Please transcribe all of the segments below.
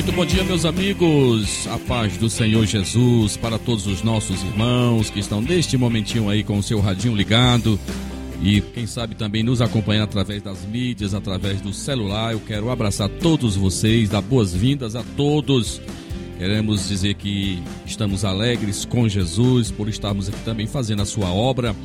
Muito bom dia, meus amigos. A paz do Senhor Jesus para todos os nossos irmãos que estão neste momentinho aí com o seu radinho ligado e quem sabe também nos acompanhando através das mídias, através do celular. Eu quero abraçar todos vocês, dar boas-vindas a todos. Queremos dizer que estamos alegres com Jesus por estarmos aqui também fazendo a sua obra.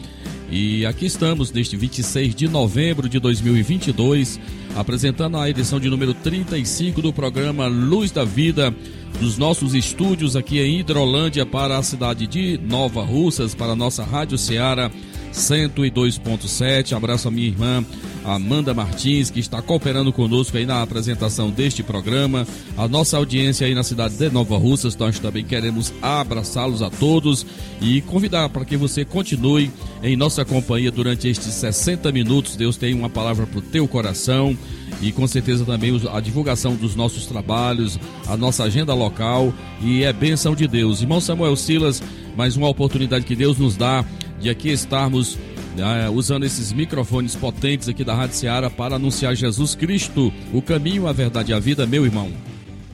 E aqui estamos neste 26 de novembro de 2022 apresentando a edição de número 35 do programa Luz da Vida, dos nossos estúdios aqui em Hidrolândia para a cidade de Nova Russas, para a nossa Rádio Ceará 102.7. Abraço a minha irmã Amanda Martins, que está cooperando conosco aí na apresentação deste programa. A nossa audiência aí na cidade de Nova Russas, nós também queremos abraçá-los a todos e convidar para que você continue em nossa companhia durante estes 60 minutos. Deus tem uma palavra para o teu coração e com certeza também a divulgação dos nossos trabalhos, a nossa agenda local e é bênção de Deus. Irmão Samuel Silas, mais uma oportunidade que Deus nos dá de aqui estarmos uh, usando esses microfones potentes aqui da Rádio Seara para anunciar Jesus Cristo, o caminho, a verdade e a vida, meu irmão.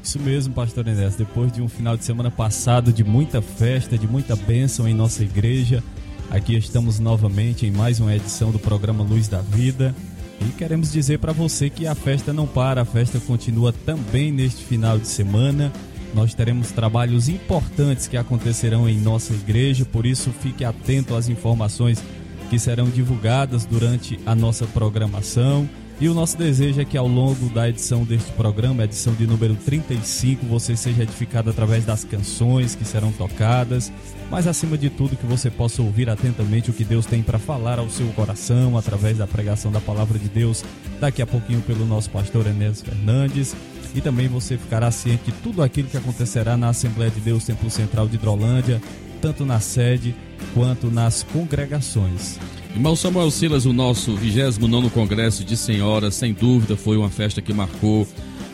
Isso mesmo, pastor Inés. Depois de um final de semana passado de muita festa, de muita bênção em nossa igreja, aqui estamos novamente em mais uma edição do programa Luz da Vida. E queremos dizer para você que a festa não para, a festa continua também neste final de semana. Nós teremos trabalhos importantes que acontecerão em nossa igreja, por isso fique atento às informações que serão divulgadas durante a nossa programação. E o nosso desejo é que ao longo da edição deste programa, edição de número 35, você seja edificado através das canções que serão tocadas, mas acima de tudo que você possa ouvir atentamente o que Deus tem para falar ao seu coração através da pregação da palavra de Deus, daqui a pouquinho pelo nosso pastor Enéas Fernandes. E também você ficará ciente de tudo aquilo que acontecerá na Assembleia de Deus Templo Central de Hidrolândia, tanto na sede quanto nas congregações. Irmão Samuel Silas, o nosso 29 Congresso de Senhoras, sem dúvida foi uma festa que marcou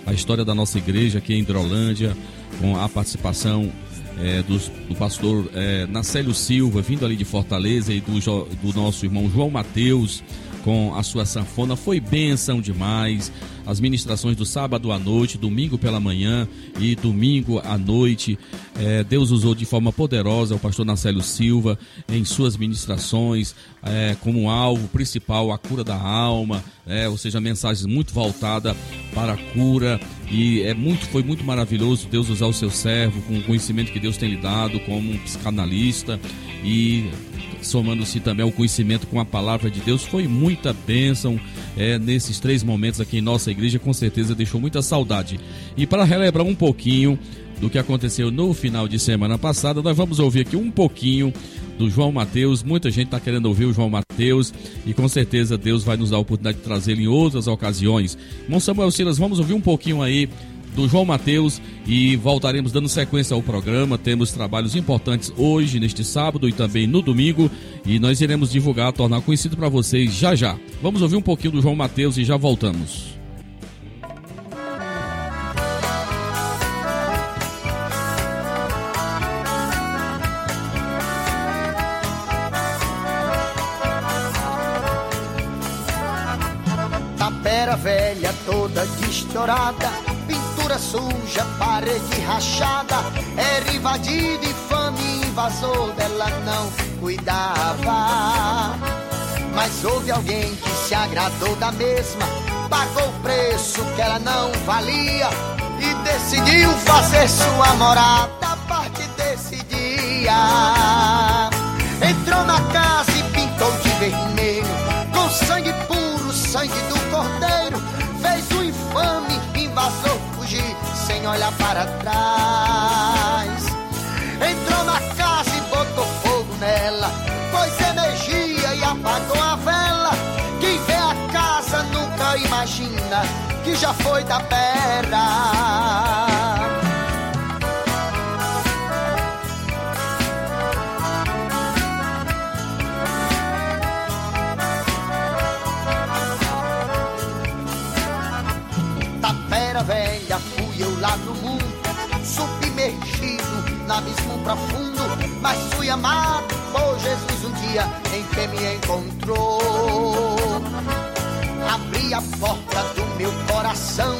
a história da nossa igreja aqui em Hidrolândia, com a participação é, do, do, pastor é, Nacélio Silva, vindo ali de Fortaleza, e do, do nosso irmão João Mateus, com a sua sanfona. Foi bênção demais as ministrações do sábado à noite, domingo pela manhã e domingo à noite. É, Deus usou de forma poderosa o pastor Nacélio Silva em suas ministrações, é, como alvo principal a cura da alma, é, ou seja, mensagens muito voltadas para a cura. E é muito, foi muito maravilhoso Deus usar o seu servo com o conhecimento que Deus tem lhe dado como um psicanalista e somando-se também ao conhecimento com a palavra de Deus, foi muita bênção é, nesses três momentos aqui em nossa igreja, com certeza deixou muita saudade. E para relembrar um pouquinho do que aconteceu no final de semana passada, nós vamos ouvir aqui um pouquinho do João Mateus. Muita gente está querendo ouvir o João Mateus e com certeza Deus vai nos dar a oportunidade de trazê-lo em outras ocasiões. Irmão Samuel Silas, vamos ouvir um pouquinho aí do João Mateus e voltaremos dando sequência ao programa. Temos trabalhos importantes hoje, neste sábado e também no domingo e nós iremos divulgar, tornar conhecido para vocês já já. Vamos ouvir um pouquinho do João Mateus e já voltamos. Mas houve alguém que se agradou da mesma, pagou o preço que ela não valia e decidiu fazer sua morada a partir desse dia. Entrou na casa e pintou de vermelho, com sangue puro, sangue do cordeiro, fez o infame invasor fugir sem olhar para trás. Imagina que já foi da terra. Tapera velha fui eu lá no mundo, submergido no abismo profundo, mas fui amado por Jesus um dia em que me encontrou. Abri a porta do meu coração,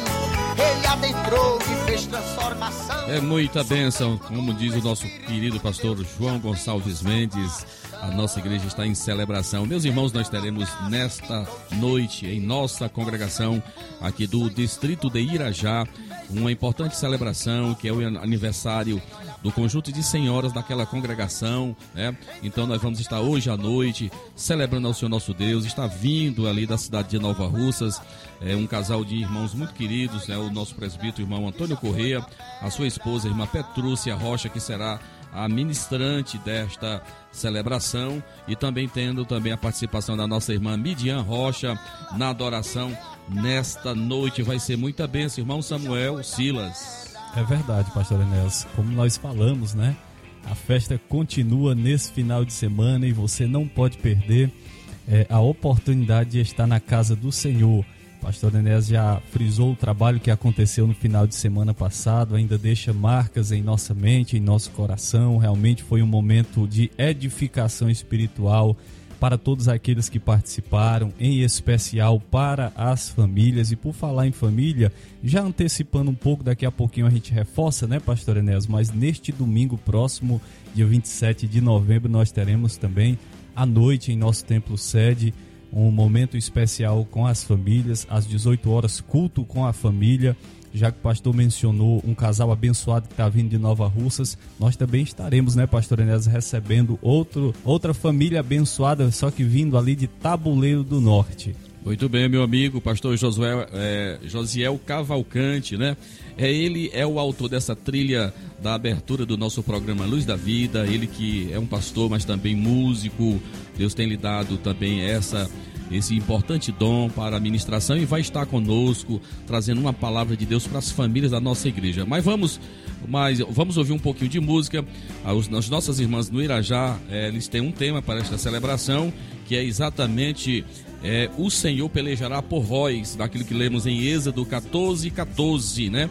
ele adentrou e fez transformação. É muita bênção, como diz o nosso querido pastor João Gonçalves Mendes. A nossa igreja está em celebração. Meus irmãos, nós teremos nesta noite, em nossa congregação aqui do distrito de Irajá, uma importante celebração que é o aniversário do conjunto de senhoras daquela congregação, né? Então nós vamos estar hoje à noite celebrando ao Senhor nosso Deus. Está vindo ali da cidade de Nova Russas é, um casal de irmãos muito queridos, né? O nosso presbítero, irmão Antônio Correia, a sua esposa, a irmã Petrúcia Rocha, que será a ministrante desta celebração e também tendo também a participação da nossa irmã Midian Rocha na adoração nesta noite. Vai ser muita bênção, irmão Samuel Silas. É verdade, pastor Enéas. Como nós falamos, né? A festa continua nesse final de semana e você não pode perder é, a oportunidade de estar na casa do Senhor. Pastor Enéas já frisou o trabalho que aconteceu no final de semana passado, ainda deixa marcas em nossa mente, em nosso coração. Realmente foi um momento de edificação espiritual para todos aqueles que participaram, em especial para as famílias. E por falar em família, já antecipando um pouco, daqui a pouquinho a gente reforça, né, Pastor Enéas? Mas neste domingo próximo, dia 27 de novembro, nós teremos também à noite em nosso templo sede um momento especial com as famílias, às 18 horas, culto com a família. Já que o pastor mencionou um casal abençoado que está vindo de Nova Russas, nós também estaremos, né, pastor Enéas, recebendo outro, outra família abençoada, só que vindo ali de Tabuleiro do Norte. Muito bem, meu amigo, pastor Josué, é, Josiel Cavalcante, né? É, ele é o autor dessa trilha da abertura do nosso programa Luz da Vida. Ele que é um pastor, mas também músico. Deus tem lhe dado também essa esse importante dom para a ministração e vai estar conosco trazendo uma palavra de Deus para as famílias da nossa igreja. Mas vamos, mas vamos ouvir um pouquinho de música. As nossas irmãs no Irajá, é, eles têm um tema para esta celebração que é exatamente é, o Senhor pelejará por vós, daquilo que lemos em Êxodo 14, 14, né?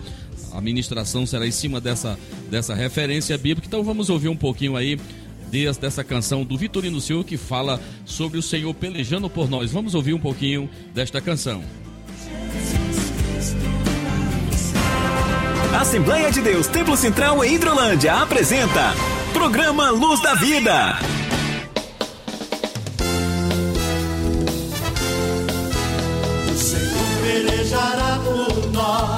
A ministração será em cima dessa, dessa referência bíblica. Então vamos ouvir um pouquinho aí dessa canção do Vitorino Senhor que fala sobre o Senhor pelejando por nós. Vamos ouvir um pouquinho desta canção. Assembleia de Deus Templo Central em Hidrolândia apresenta Programa Luz da Vida. pelejará por nós.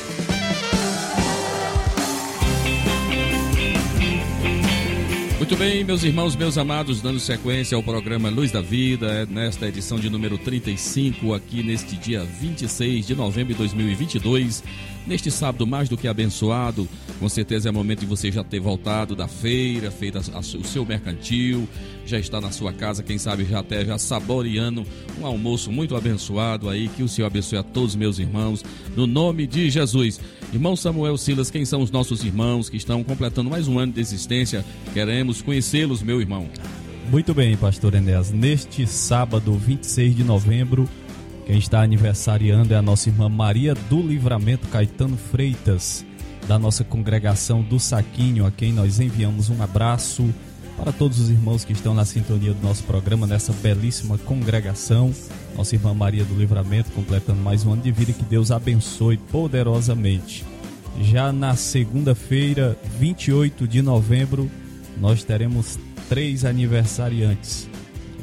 Muito bem, meus irmãos, meus amados, dando sequência ao programa Luz da Vida, é nesta edição de número 35, aqui neste dia 26 de novembro de 2022, neste sábado mais do que abençoado. Com certeza é momento de você já ter voltado da feira, feito a- a- o seu mercantil, já está na sua casa, quem sabe já até já saboreando um almoço muito abençoado aí. Que o Senhor abençoe a todos meus irmãos, no nome de Jesus. Irmão Samuel Silas, quem são os nossos irmãos que estão completando mais um ano de existência? Queremos conhecê-los, meu irmão. Muito bem, pastor Enéas. Neste sábado, 26 de novembro, quem está aniversariando é a nossa irmã Maria do Livramento Caetano Freitas, da nossa congregação do Saquinho, a quem nós enviamos um abraço para todos os irmãos que estão na sintonia do nosso programa, nessa belíssima congregação. Nossa irmã Maria do Livramento completando mais um ano de vida que Deus abençoe poderosamente. Já na segunda-feira, 28 de novembro, nós teremos três aniversariantes.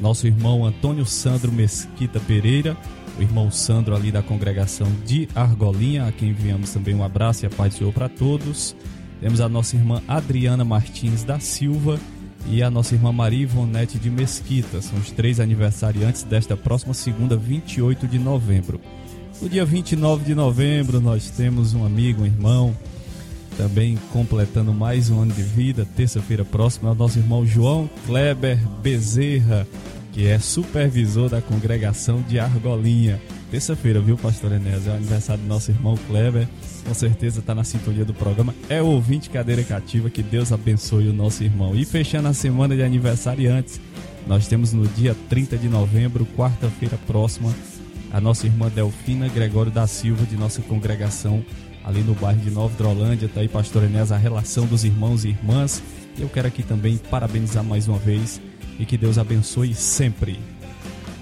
Nosso irmão Antônio Sandro Mesquita Pereira, o irmão Sandro ali da congregação de Argolinha, a quem enviamos também um abraço e a paz do Senhor para todos. Temos a nossa irmã Adriana Martins da Silva e a nossa irmã Maria Ivonete de Mesquita. São os três aniversariantes desta próxima segunda, 28 de novembro. No dia 29 de novembro, nós temos um amigo, um irmão, também completando mais um ano de vida, terça-feira próxima, é o nosso irmão João Kleber Bezerra, que é supervisor da congregação de Argolinha. Terça-feira, viu, pastor Enéas? É o aniversário do nosso irmão Kleber. Com certeza está na sintonia do programa. É o ouvinte cadeira cativa. Que Deus abençoe o nosso irmão. E fechando a semana de aniversariantes, nós temos no dia 30 de novembro, quarta-feira próxima, a nossa irmã Delfina Gregório da Silva, de nossa congregação ali no bairro de Nova Drolândia. Está aí, pastor Enéas, a relação dos irmãos e irmãs. Eu quero aqui também parabenizar mais uma vez e que Deus abençoe sempre.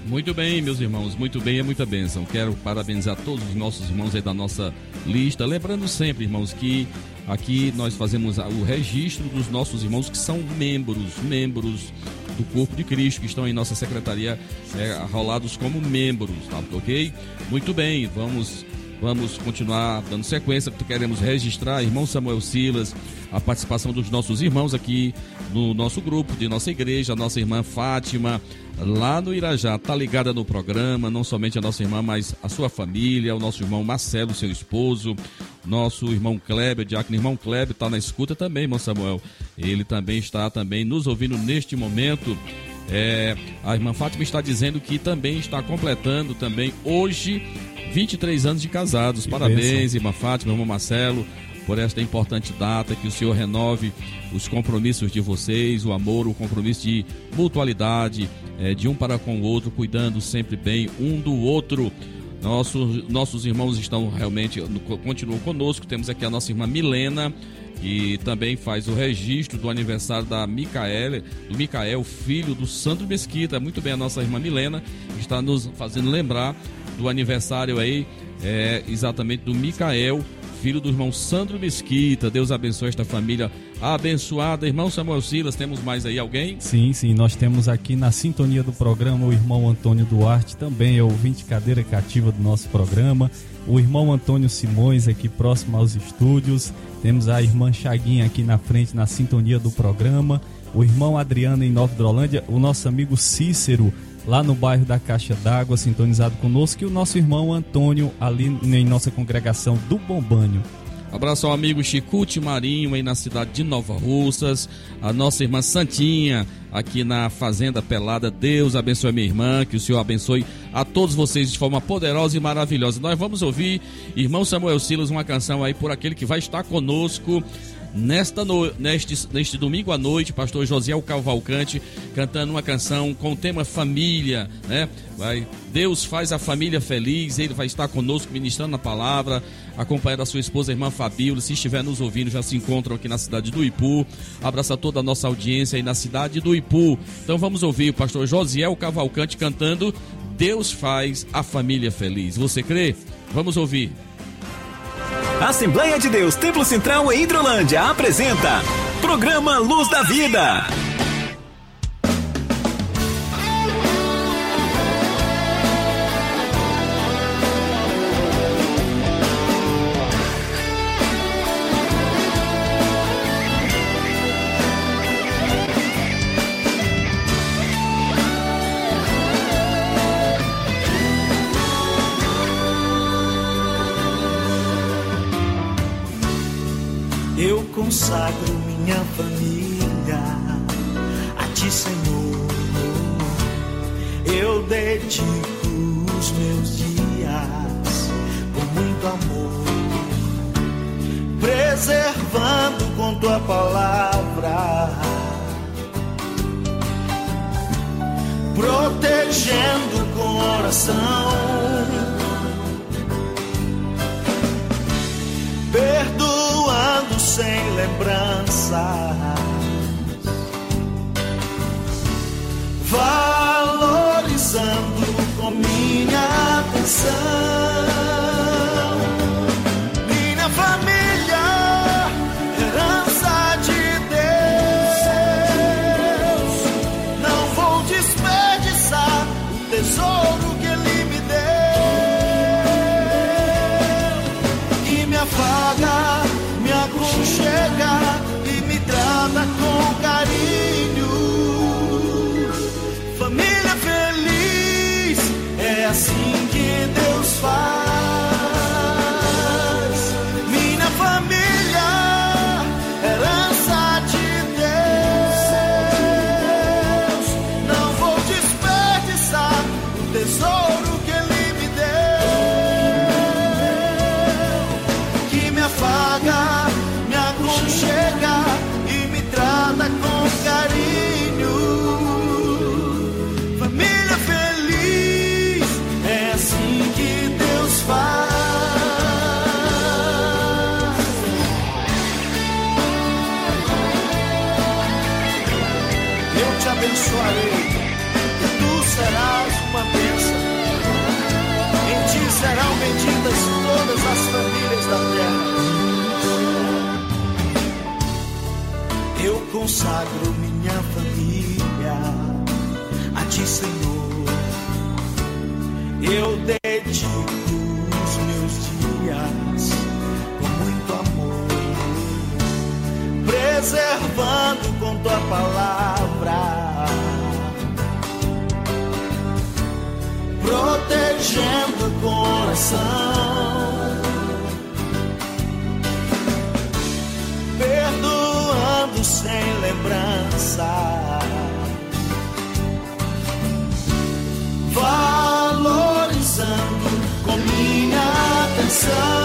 Muito bem, meus irmãos, muito bem, é muita bênção. Quero parabenizar todos os nossos irmãos aí da nossa lista. Lembrando sempre, irmãos, que aqui nós fazemos o registro dos nossos irmãos que são membros, membros do corpo de Cristo, que estão em nossa secretaria é, rolados como membros, tá ok? Muito bem, vamos Vamos continuar dando sequência, porque queremos registrar, irmão Samuel Silas, a participação dos nossos irmãos aqui no nosso grupo, de nossa igreja, a nossa irmã Fátima, lá no Irajá, tá ligada no programa, não somente a nossa irmã, mas a sua família, o nosso irmão Marcelo, seu esposo, nosso irmão Kleber, diácono irmão Kleber, está na escuta também, irmão Samuel. Ele também está também nos ouvindo neste momento. É, a irmã Fátima está dizendo que também está completando também hoje 23 anos de casados. Que Parabéns, bênção. irmã Fátima, irmão Marcelo, por esta importante data. Que o Senhor renove os compromissos de vocês, o amor, o compromisso de mutualidade, eh, de um para com o outro, cuidando sempre bem um do outro. Nossos, nossos irmãos estão realmente, continuam conosco. Temos aqui a nossa irmã Milena, que também faz o registro do aniversário da Micaele, do Micael, filho do Sandro Mesquita. Muito bem, a nossa irmã Milena está nos fazendo lembrar do aniversário aí, é, exatamente do Micael, filho do irmão Sandro Mesquita. Deus abençoe esta família abençoada. Irmão Samuel Silas, temos mais aí alguém? Sim, sim, nós temos aqui na sintonia do programa o irmão Antônio Duarte, também é ouvinte cadeira cativa do nosso programa. O irmão Antônio Simões aqui próximo aos estúdios. Temos a irmã Chaguinha aqui na frente na sintonia do programa. O irmão Adriano em Nova Drolândia, o nosso amigo Cícero lá no bairro da Caixa d'Água, sintonizado conosco, e o nosso irmão Antônio ali em nossa congregação do Bombanho. Abraço ao amigo Chicute Marinho aí na cidade de Nova Russas, a nossa irmã Santinha aqui na Fazenda Pelada. Deus abençoe minha irmã, que o Senhor abençoe a todos vocês de forma poderosa e maravilhosa. Nós vamos ouvir, irmão Samuel Silas, uma canção aí por aquele que vai estar conosco nesta no, neste, neste domingo à noite, pastor Josiel Cavalcante cantando uma canção com o tema família, né? Vai, Deus faz a família feliz, ele vai estar conosco ministrando a palavra, acompanhando a sua esposa, irmã Fabíola, se estiver nos ouvindo, já se encontram aqui na cidade do Ipu. Abraça toda a nossa audiência aí na cidade do Ipu. Então vamos ouvir o pastor Josiel Cavalcante cantando Deus faz a família feliz. Você crê? Vamos ouvir. Assembleia de Deus Templo Central em Hidrolândia apresenta Programa Luz da Vida. Consagro minha família a ti, Senhor. Eu dedico os meus dias com muito amor, preservando com tua palavra, protegendo com oração. Sem lembranças, valorizando com minha atenção. Consagro minha família a ti, Senhor. Eu dedico os meus dias com muito amor, preservando com tua palavra protegendo o coração, lembrança, valorizando com minha atenção.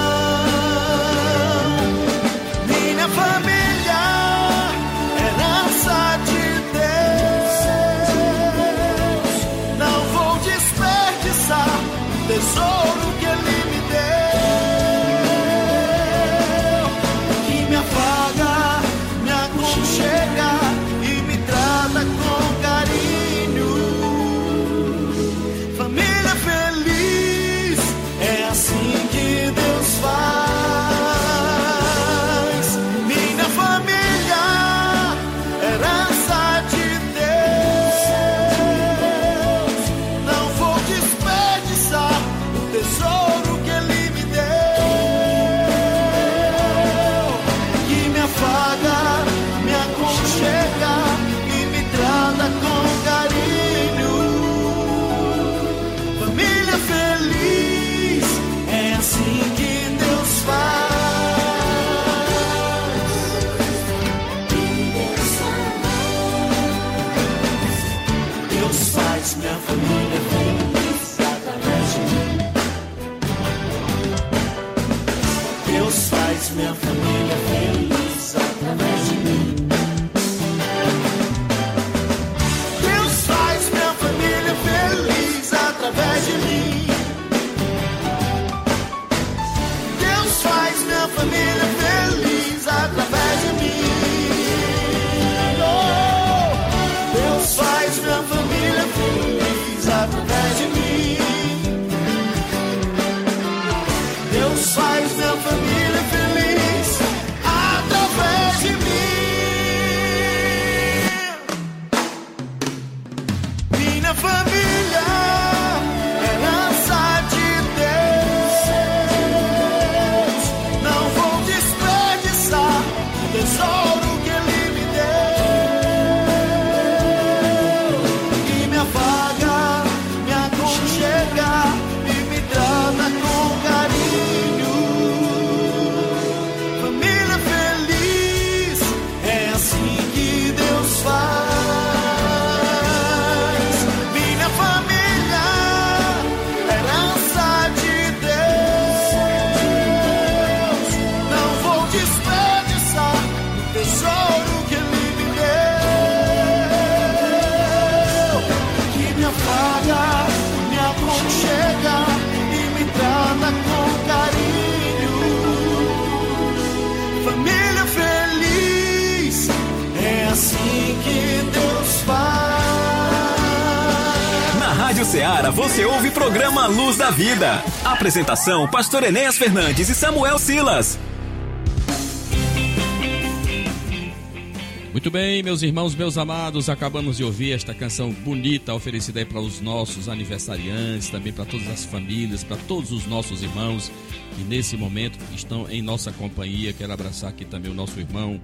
Você ouve o programa Luz da Vida. Apresentação: Pastor Enéas Fernandes e Samuel Silas. Muito bem, meus irmãos, meus amados, acabamos de ouvir esta canção bonita oferecida aí para os nossos aniversariantes, também para todas as famílias, para todos os nossos irmãos que nesse momento estão em nossa companhia. Quero abraçar aqui também o nosso irmão,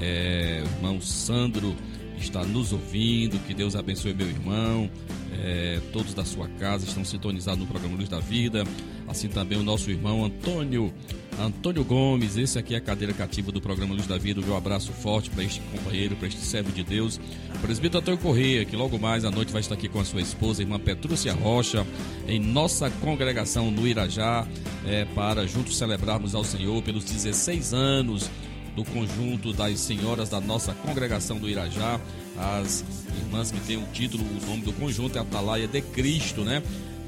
é, o irmão Sandro, está nos ouvindo. Que Deus abençoe meu irmão. É, todos da sua casa estão sintonizados no programa Luz da Vida. Assim também o nosso irmão Antônio Antônio Gomes, esse aqui é a cadeira cativa do programa Luz da Vida. O meu abraço forte para este companheiro, para este servo de Deus. O presbítero Antônio Correia, que logo mais à noite vai estar aqui com a sua esposa, a irmã Petrúcia Rocha, em nossa congregação no Irajá, é, para juntos celebrarmos ao Senhor pelos 16 anos do conjunto das senhoras da nossa congregação do Irajá, as irmãs que têm o título, o nome do conjunto é Atalaia de Cristo, né?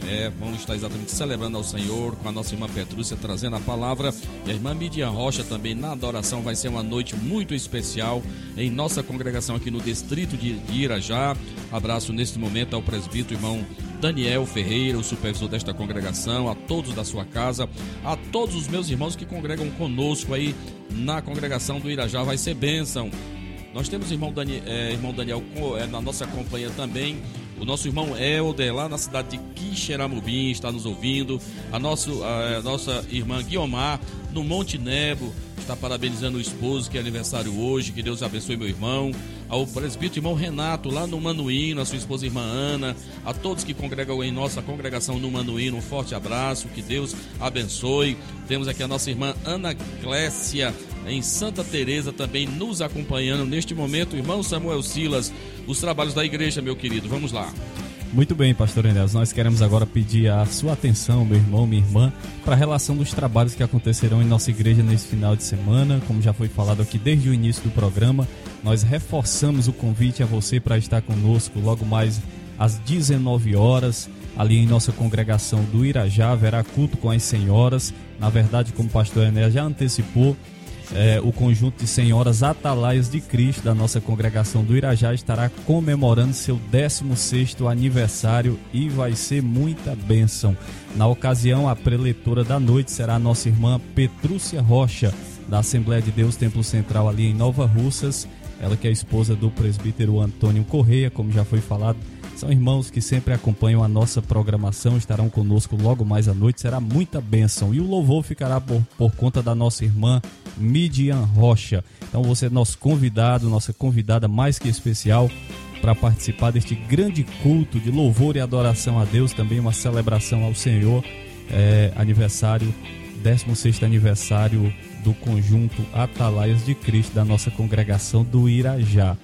É, vamos estar exatamente celebrando ao Senhor com a nossa irmã Petrúcia trazendo a palavra e a irmã Midian Rocha também na adoração. Vai ser uma noite muito especial em nossa congregação aqui no distrito de, Irajá. Abraço neste momento ao presbítero irmão Daniel Ferreira, o supervisor desta congregação, a todos da sua casa, a todos os meus irmãos que congregam conosco aí na congregação do Irajá. Vai ser bênção. Nós temos irmão, Dani, é, irmão Daniel é, na nossa companhia também. O nosso irmão Helder, lá na cidade de Quixeramobim, está nos ouvindo. A, nosso, a, nossa irmã Guiomar, no Monte Nebo, está parabenizando o esposo, que é aniversário hoje. Que Deus abençoe meu irmão. Ao presbítero irmão Renato, lá no Manuíno, a sua esposa irmã Ana. A todos que congregam em nossa congregação no Manuíno, um forte abraço. Que Deus abençoe. Temos aqui a nossa irmã Ana Clécia, em Santa Teresa também nos acompanhando neste momento, irmão Samuel Silas, os trabalhos da igreja, meu querido. Vamos lá. Muito bem, pastor Enéas. Nós queremos agora pedir a sua atenção, meu irmão, minha irmã, para a relação dos trabalhos que acontecerão em nossa igreja nesse final de semana. Como já foi falado aqui desde o início do programa, nós reforçamos o convite a você para estar conosco logo mais às 19 horas, ali em nossa congregação do Irajá, haverá culto com as senhoras. Na verdade, como o pastor Enéas já antecipou, é, o conjunto de senhoras atalaias de Cristo da nossa congregação do Irajá estará comemorando seu 16º aniversário e vai ser muita bênção. Na ocasião, a preletora da noite será a nossa irmã Petrúcia Rocha, da Assembleia de Deus Templo Central ali em Nova Russas. Ela que é esposa do presbítero Antônio Correia, como já foi falado. São irmãos que sempre acompanham a nossa programação, estarão conosco logo mais à noite, será muita bênção. E o louvor ficará por, por conta da nossa irmã Midian Rocha. Então você é nosso convidado, nossa convidada mais que especial para participar deste grande culto de louvor e adoração a Deus, também uma celebração ao Senhor, é, aniversário, 16 aniversário do conjunto Atalaias de Cristo da nossa congregação do Irajá.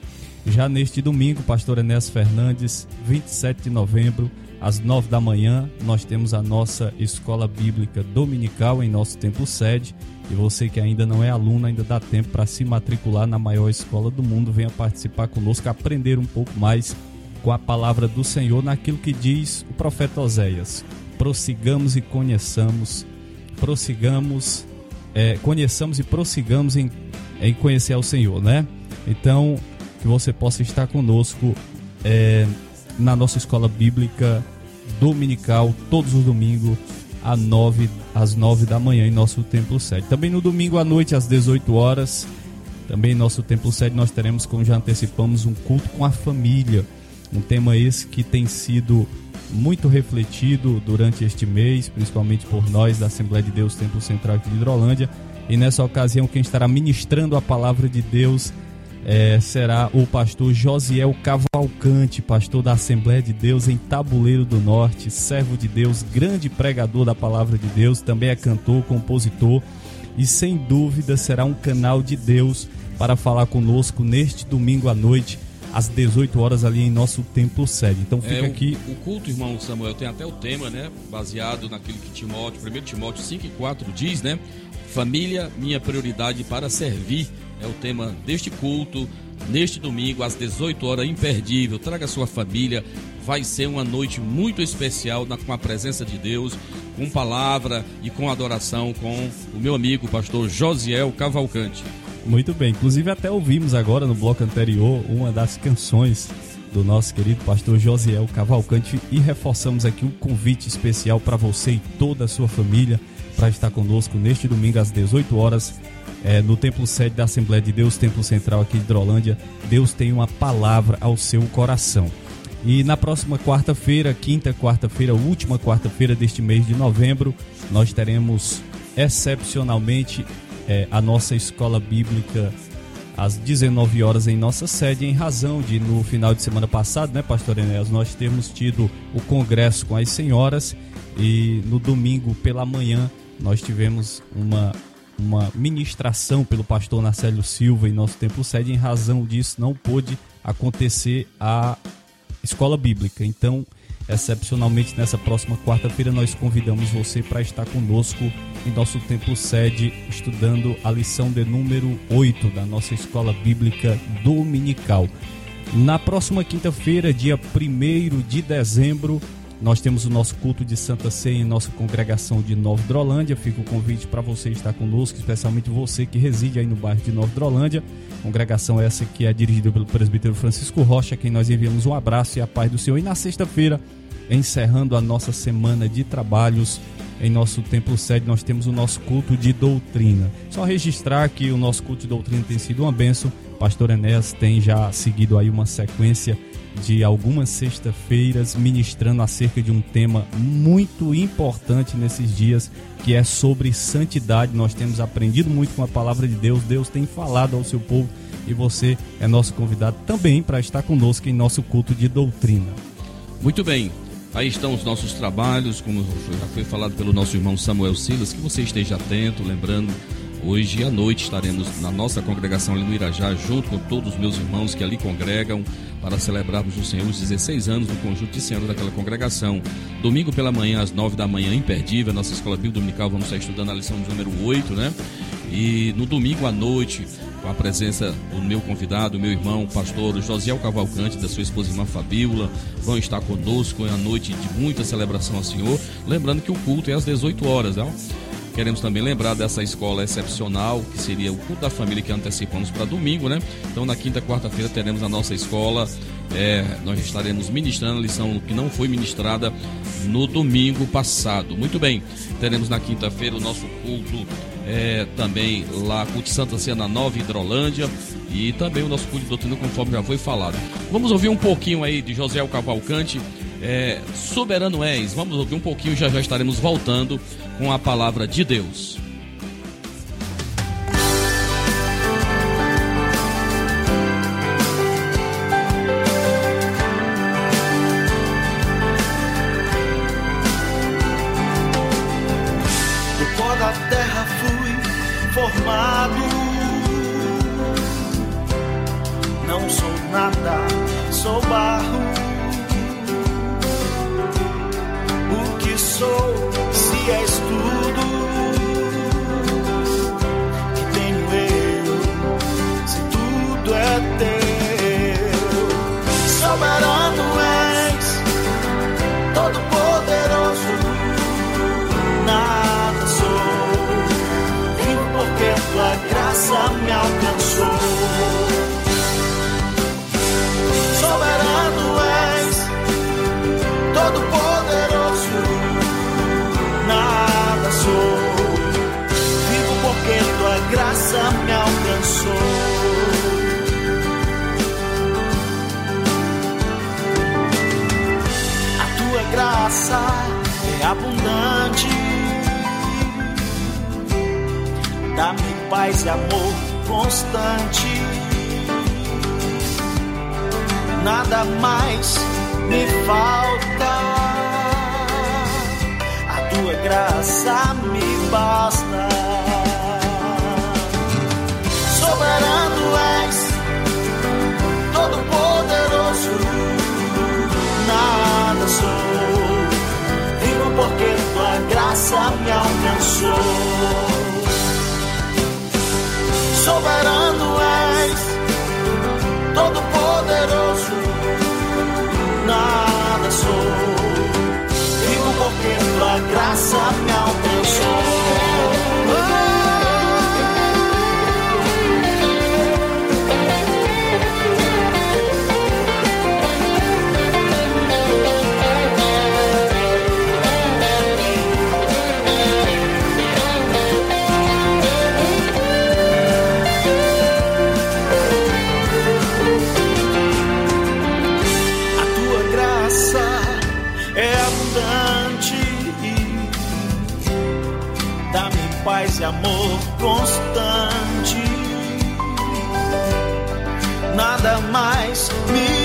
Já neste domingo, pastor Enéas Fernandes, 27 de novembro, às 9 da manhã, nós temos a nossa escola bíblica dominical em nosso templo sede. E você que ainda não é aluno, ainda dá tempo para se matricular na maior escola do mundo. Venha participar conosco, aprender um pouco mais com a palavra do Senhor naquilo que diz o profeta Oséias. Prossigamos e conheçamos, prossigamos, é, conheçamos e prossigamos em, em conhecer ao Senhor, né? Então, que você possa estar conosco é, na nossa escola bíblica dominical, todos os domingos, às 9, às 9 da manhã, em nosso templo sede. Também no domingo à noite, às 18 horas, também em nosso templo sede, nós teremos, como já antecipamos, um culto com a família. Um tema esse que tem sido muito refletido durante este mês, principalmente por nós da Assembleia de Deus Templo Central aqui de Hidrolândia. E nessa ocasião, quem estará ministrando a palavra de Deus é, será o pastor Josiel Cavalcante, pastor da Assembleia de Deus em Tabuleiro do Norte, servo de Deus, grande pregador da palavra de Deus, também é cantor, compositor e sem dúvida será um canal de Deus para falar conosco neste domingo à noite às 18 horas ali em nosso templo sede. Então fica É, o- aqui O, culto, irmão Samuel, tem até o tema, né? Baseado naquilo que Timóteo, 1 Timóteo 5 e 4 diz, né? Família, minha prioridade para servir. É o tema deste culto, neste domingo, às 18 horas, imperdível. Traga sua família. Vai ser uma noite muito especial na- com a presença de Deus, com palavra e com adoração com o meu amigo, pastor Josiel Cavalcante. Muito bem, inclusive até ouvimos agora no bloco anterior uma das canções do nosso querido pastor Josiel Cavalcante e reforçamos aqui um convite especial para você e toda a sua família para estar conosco neste domingo às 18 horas eh, no Templo Sede da Assembleia de Deus, Templo Central aqui de Hidrolândia. Deus tem uma palavra ao seu coração. E na próxima quarta-feira, quinta quarta-feira, última quarta-feira deste mês de novembro, nós teremos excepcionalmente eh, a nossa escola bíblica às 19 horas em nossa sede, em razão de no final de semana passado, né, pastor Enéas, nós termos tido o congresso com as senhoras e no domingo pela manhã nós tivemos uma uma ministração pelo pastor Narcélio Silva em nosso templo sede, em razão disso não pôde acontecer a escola bíblica. Então, excepcionalmente nessa próxima quarta-feira, nós convidamos você para estar conosco em nosso templo sede, estudando a lição de número 8 da nossa escola bíblica dominical. Na próxima quinta-feira, dia 1 de dezembro, nós temos o nosso culto de Santa Ceia em nossa congregação de Nova Drolândia. Fica o convite para você estar conosco, especialmente você que reside aí no bairro de Nova Drolândia. Congregação essa que é dirigida pelo presbítero Francisco Rocha, a quem nós enviamos um abraço e a paz do Senhor. E na sexta-feira, encerrando a nossa semana de trabalhos em nosso templo sede, nós temos o nosso culto de doutrina. Só registrar que o nosso culto de doutrina tem sido uma benção. Pastor Enéas tem já seguido aí uma sequência de algumas sexta-feiras ministrando acerca de um tema muito importante nesses dias, que é sobre santidade. Nós temos aprendido muito com a palavra de Deus, Deus tem falado ao seu povo e você é nosso convidado também para estar conosco em nosso culto de doutrina. Muito bem. Aí estão os nossos trabalhos, como já foi falado pelo nosso irmão Samuel Silas, que você esteja atento, lembrando, hoje à noite estaremos na nossa congregação ali no Irajá, junto com todos os meus irmãos que ali congregam, para celebrarmos o Senhor os 16 anos do conjunto de senhores daquela congregação. Domingo pela manhã, às 9 da manhã, imperdível, nossa escola bíblica dominical, vamos estar estudando a lição número 8, né? E no domingo à noite, com a presença do meu convidado, meu irmão, pastor Josiel Cavalcante, da sua esposa irmã Fabíola, vão estar conosco em uma noite de muita celebração ao Senhor. Lembrando que o culto é às 18 horas, não? Queremos também lembrar dessa escola excepcional, que seria o culto da família que antecipamos para domingo, né? Então, na quinta, quarta-feira, teremos a nossa escola. É, nós estaremos ministrando a lição que não foi ministrada no domingo passado. Muito bem, teremos na quinta-feira o nosso culto é, também lá, culto Santa Cena Nova, Hidrolândia. E também o nosso culto doutrina, conforme já foi falado. Vamos ouvir um pouquinho aí de José Cavalcante. É, soberano és. Vamos ouvir um pouquinho, já já estaremos voltando com a palavra de Deus. Paz e amor constante nada mais me falta. A tua graça me basta. Soberano és, todo poderoso, nada sou. Vivo porque tua graça me alcançou. Soberano és todo poderoso, nada sou. Vivo porque tua graça me paz e amor constante. Nada mais me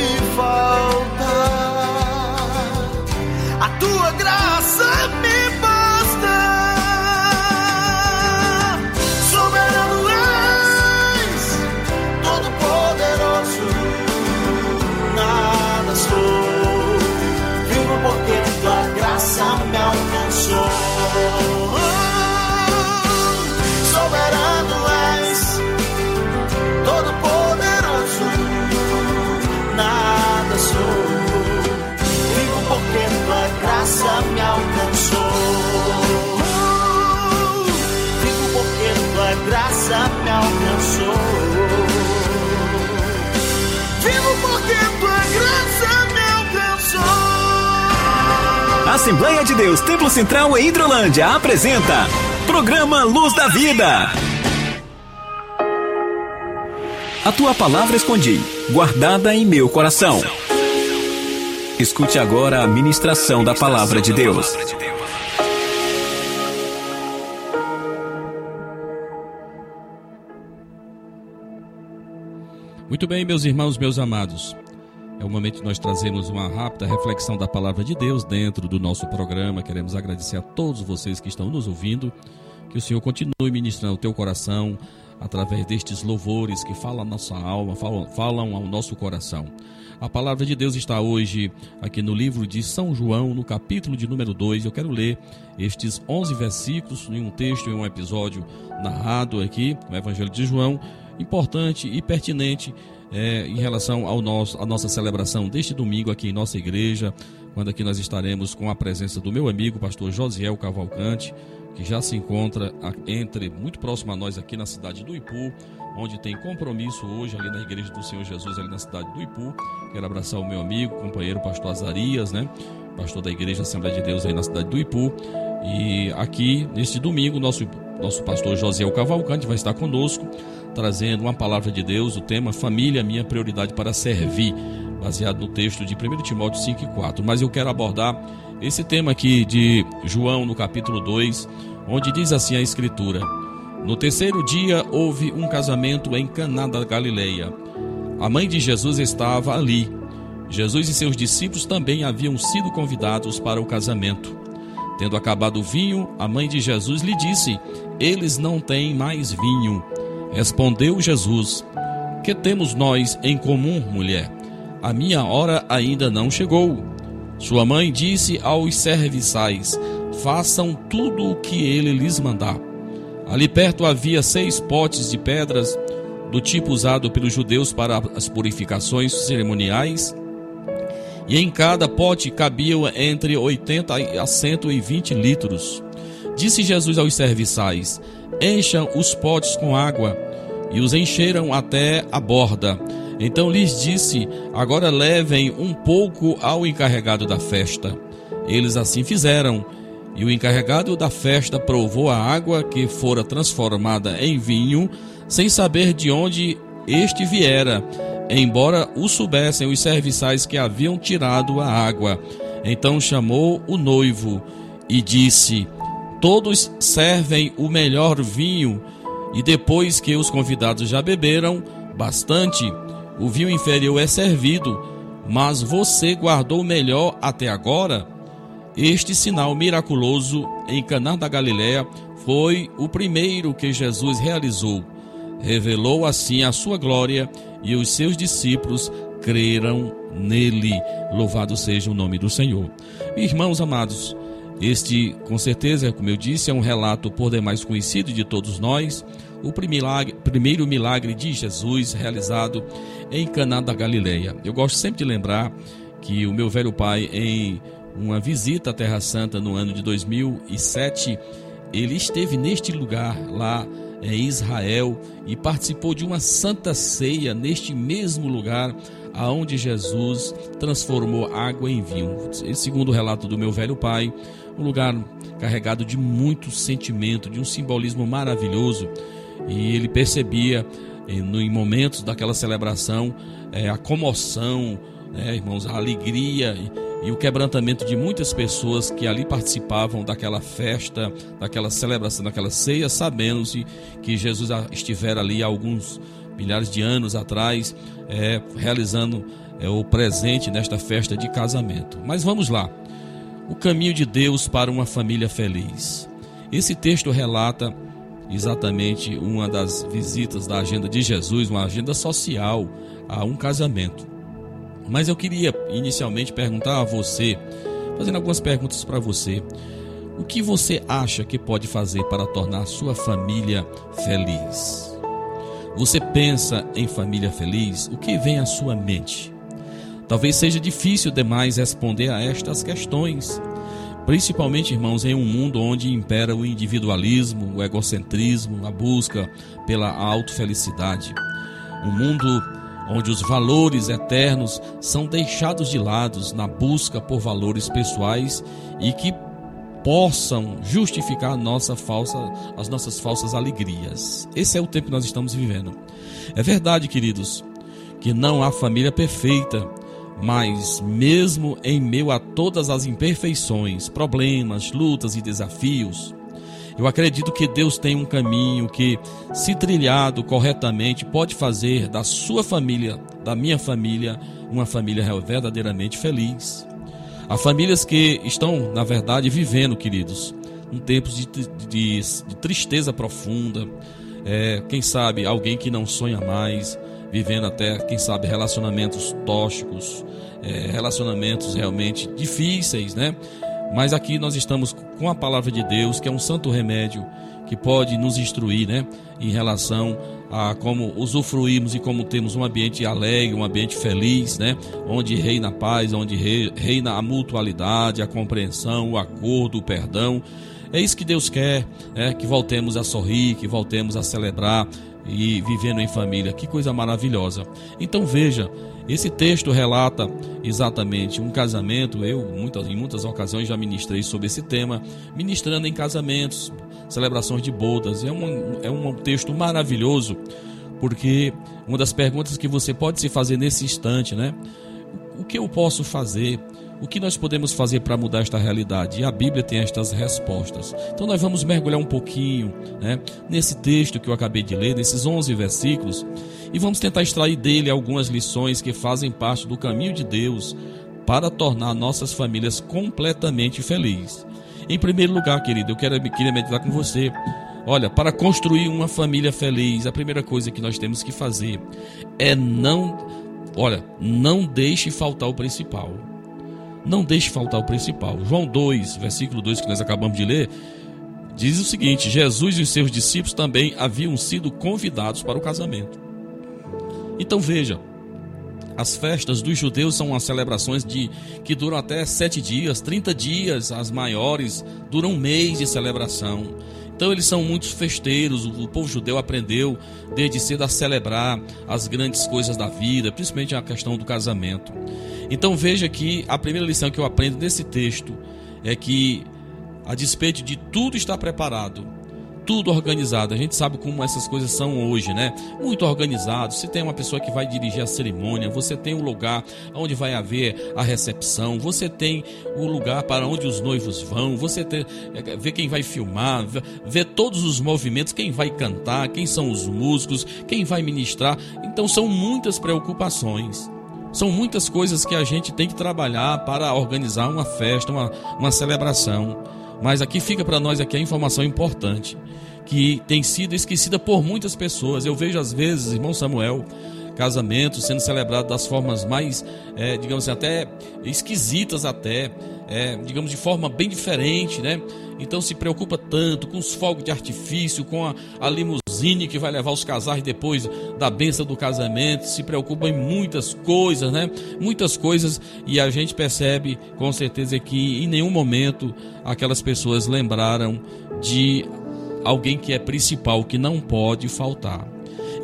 Assembleia de Deus Templo Central em Hidrolândia apresenta Programa Luz da Vida. A tua palavra escondi, guardada em meu coração. Escute agora a ministração da palavra de Deus. Muito bem, meus irmãos, meus amados. É o momento que nós trazemos uma rápida reflexão da palavra de Deus dentro do nosso programa. Queremos agradecer a todos vocês que estão nos ouvindo. Que o Senhor continue ministrando o teu coração através destes louvores que falam a nossa alma, falam, falam ao nosso coração. A palavra de Deus está hoje aqui no livro de São João, no capítulo de número 2. Eu quero ler estes 11 versículos em um texto, em um episódio narrado aqui, no Evangelho de João, importante e pertinente é, em relação ao nosso, à nossa celebração deste domingo aqui em nossa igreja, quando aqui nós estaremos com a presença do meu amigo, pastor Josiel Cavalcante, que já se encontra entre muito próximo a nós aqui na cidade do Ipu, onde tem compromisso hoje ali na igreja do Senhor Jesus ali na cidade do Ipu. Quero abraçar o meu amigo, companheiro pastor Azarias, né? Pastor da igreja Assembleia de Deus aí na cidade do Ipu. E aqui neste domingo nosso nosso pastor Josiel Cavalcante vai estar conosco trazendo uma palavra de Deus, o tema Família, minha prioridade para servir, baseado no texto de 1 Timóteo 5 e 4. Mas eu quero abordar esse tema aqui de João, no capítulo 2, onde diz assim a Escritura: No terceiro dia houve um casamento em Caná da Galileia. A mãe de Jesus estava ali. Jesus e seus discípulos também haviam sido convidados para o casamento. Tendo acabado o vinho, a mãe de Jesus lhe disse: Eles não têm mais vinho. Respondeu Jesus: Que temos nós em comum, mulher? A minha hora ainda não chegou. Sua mãe disse aos serviçais: Façam tudo o que ele lhes mandar. Ali perto havia seis potes de pedras do tipo usado pelos judeus para as purificações cerimoniais, e em cada pote cabiam entre 80 a 120 litros. Disse Jesus aos serviçais: Encham os potes com água, e os encheram até a borda. Então lhes disse: Agora levem um pouco ao encarregado da festa. Eles assim fizeram. E o encarregado da festa provou a água que fora transformada em vinho, sem saber de onde este viera, embora o soubessem os serviçais que haviam tirado a água. Então chamou o noivo e disse: Todos servem o melhor vinho, e depois que os convidados já beberam bastante, o vinho inferior é servido, mas você guardou o melhor até agora? Este sinal miraculoso em Caná da Galiléia foi o primeiro que Jesus realizou. Revelou assim a sua glória e os seus discípulos creram nele. Louvado seja o nome do Senhor. Irmãos amados, este, com certeza, como eu disse, é um relato por demais conhecido de todos nós. O primeiro milagre de Jesus realizado em Caná da Galileia. Eu gosto sempre de lembrar que o meu velho pai, em uma visita à Terra Santa no ano de 2007, ele esteve neste lugar lá em Israel e participou de uma santa ceia neste mesmo lugar aonde Jesus transformou água em vinho. Segundo o relato do meu velho pai, um lugar carregado de muito sentimento, de um simbolismo maravilhoso, e ele percebia em momentos daquela celebração é, a comoção, né, irmãos, a alegria e o quebrantamento de muitas pessoas que ali participavam daquela festa, daquela celebração, daquela ceia, sabendo que Jesus estivera ali há alguns milhares de anos atrás, é, realizando o presente nesta festa de casamento. Mas vamos lá. O caminho de Deus para uma família feliz. Esse texto relata exatamente uma das visitas da agenda de Jesus, uma agenda social a um casamento. Mas eu queria inicialmente perguntar a você, fazendo algumas perguntas para você. O que você acha que pode fazer para tornar sua família feliz? Você pensa em família feliz? O que vem à sua mente? Talvez seja difícil demais responder a estas questões, principalmente, irmãos, em um mundo onde impera o individualismo, o egocentrismo, a busca pela autofelicidade. Um mundo onde os valores eternos são deixados de lado na busca por valores pessoais e que possam justificar nossa falsa, as nossas falsas alegrias. Esse é o tempo que nós estamos vivendo. É verdade, queridos, que não há família perfeita, mas mesmo em meio a todas as imperfeições, problemas, lutas e desafios, eu acredito que Deus tem um caminho que, se trilhado corretamente, pode fazer da sua família, da minha família, uma família verdadeiramente feliz. Há famílias que estão, na verdade, vivendo, queridos, um tempo de, de, de tristeza profunda. É, quem sabe alguém que não sonha mais, vivendo até, quem sabe, relacionamentos tóxicos, é, relacionamentos realmente difíceis, né? Mas aqui nós estamos com a palavra de Deus, que é um santo remédio que pode nos instruir, né, em relação a como usufruirmos e como temos um ambiente alegre, um ambiente feliz, né, onde reina a paz, onde reina a mutualidade, a compreensão, o acordo, o perdão. É isso que Deus quer, é que voltemos a sorrir, que voltemos a celebrar e vivendo em família. Que coisa maravilhosa. Então veja, esse texto relata exatamente um casamento. Eu, muitas, em muitas ocasiões, já ministrei sobre esse tema, ministrando em casamentos, celebrações de bodas. É um, é um texto maravilhoso, porque uma das perguntas que você pode se fazer nesse instante, né? O que eu posso fazer? O que nós podemos fazer para mudar esta realidade? E a Bíblia tem estas respostas. Então nós vamos mergulhar um pouquinho né, nesse texto que eu acabei de ler, nesses 11 versículos, e vamos tentar extrair dele algumas lições que fazem parte do caminho de Deus para tornar nossas famílias completamente felizes. Em primeiro lugar, querido, eu quero, queria meditar com você. Olha, para construir uma família feliz, a primeira coisa que nós temos que fazer é não olha, não deixe faltar o principal. Não deixe faltar o principal. João 2, versículo 2 que nós acabamos de ler, diz o seguinte: Jesus e os seus discípulos também haviam sido convidados para o casamento. Então veja, as festas dos judeus são as celebrações de que duram até sete dias, 30 dias, as maiores duram um mês de celebração. Então eles são muitos festeiros, o povo judeu aprendeu desde cedo a celebrar as grandes coisas da vida, principalmente a questão do casamento. Então veja que a primeira lição que eu aprendo nesse texto é que a despeito de tudo estar preparado, tudo organizado. A gente sabe como essas coisas são hoje, né? Muito organizado. Se tem uma pessoa que vai dirigir a cerimônia, você tem um lugar onde vai haver a recepção, você tem o lugar para onde os noivos vão, você tem, é, vê quem vai filmar, vê todos os movimentos, quem vai cantar, quem são os músicos, quem vai ministrar. Então são muitas preocupações. São muitas coisas que a gente tem que trabalhar para organizar uma festa, uma, uma celebração. Mas aqui fica para nós aqui a informação importante que tem sido esquecida por muitas pessoas. Eu vejo às vezes, irmão Samuel, casamentos sendo celebrados das formas mais, é, digamos assim, até esquisitas até, é, digamos de forma bem diferente, né? Então se preocupa tanto com os fogos de artifício, com a, a limusine que vai levar os casais depois da benção do casamento, se preocupa em muitas coisas, né? Muitas coisas e a gente percebe com certeza que em nenhum momento aquelas pessoas lembraram de alguém que é principal, que não pode faltar.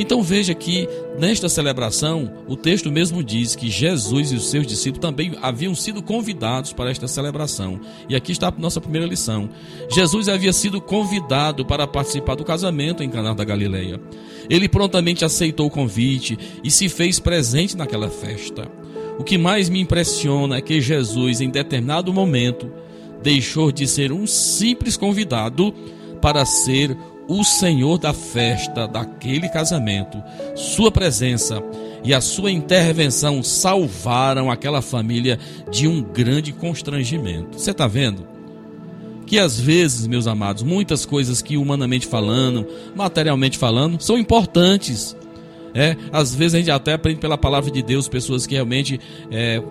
Então veja que nesta celebração, o texto mesmo diz que Jesus e os seus discípulos também haviam sido convidados para esta celebração. E aqui está a nossa primeira lição. Jesus havia sido convidado para participar do casamento em Caná da Galileia. Ele prontamente aceitou o convite e se fez presente naquela festa. O que mais me impressiona é que Jesus, em determinado momento, deixou de ser um simples convidado para ser o Senhor da festa daquele casamento. Sua presença e a sua intervenção salvaram aquela família de um grande constrangimento. Você está vendo? Que às vezes, meus amados, muitas coisas que humanamente falando, materialmente falando, são importantes. É, às vezes a gente até aprende pela palavra de Deus pessoas que realmente é,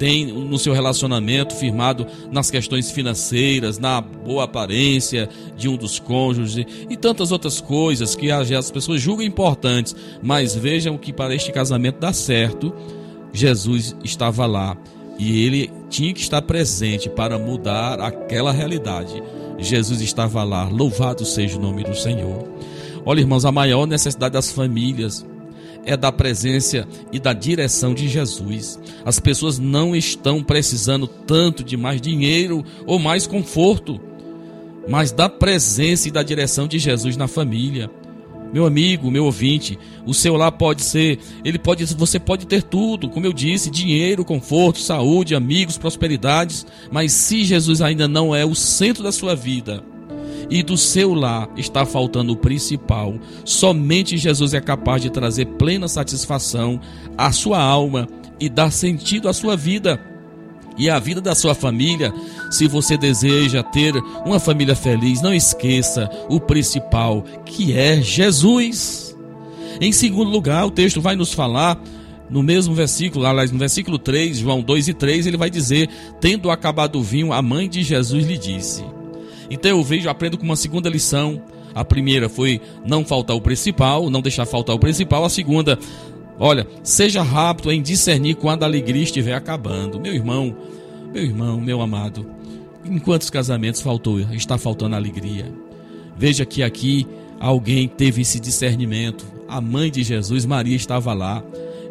tem no seu relacionamento firmado nas questões financeiras, na boa aparência de um dos cônjuges e tantas outras coisas que as pessoas julgam importantes, mas vejam que para este casamento dar certo, Jesus estava lá e ele tinha que estar presente para mudar aquela realidade. Jesus estava lá, louvado seja o nome do Senhor. Olha, irmãos, a maior necessidade das famílias é da presença e da direção de Jesus. As pessoas não estão precisando tanto de mais dinheiro ou mais conforto, mas da presença e da direção de Jesus na família. Meu amigo, meu ouvinte, o seu lar pode ser, ele pode, você pode ter tudo, como eu disse, dinheiro, conforto, saúde, amigos, prosperidades, mas se Jesus ainda não é o centro da sua vida, e do seu lar está faltando o principal. Somente Jesus é capaz de trazer plena satisfação à sua alma e dar sentido à sua vida e à vida da sua família. Se você deseja ter uma família feliz, não esqueça o principal, que é Jesus. Em segundo lugar, o texto vai nos falar no mesmo versículo, aliás, no versículo 3, João 2 e 3, ele vai dizer: Tendo acabado o vinho, a mãe de Jesus lhe disse: então eu vejo, aprendo com uma segunda lição. A primeira foi não faltar o principal, não deixar faltar o principal. A segunda, olha, seja rápido em discernir quando a alegria estiver acabando. Meu irmão, meu irmão, meu amado, em quantos casamentos faltou, está faltando alegria? Veja que aqui alguém teve esse discernimento. A mãe de Jesus, Maria, estava lá.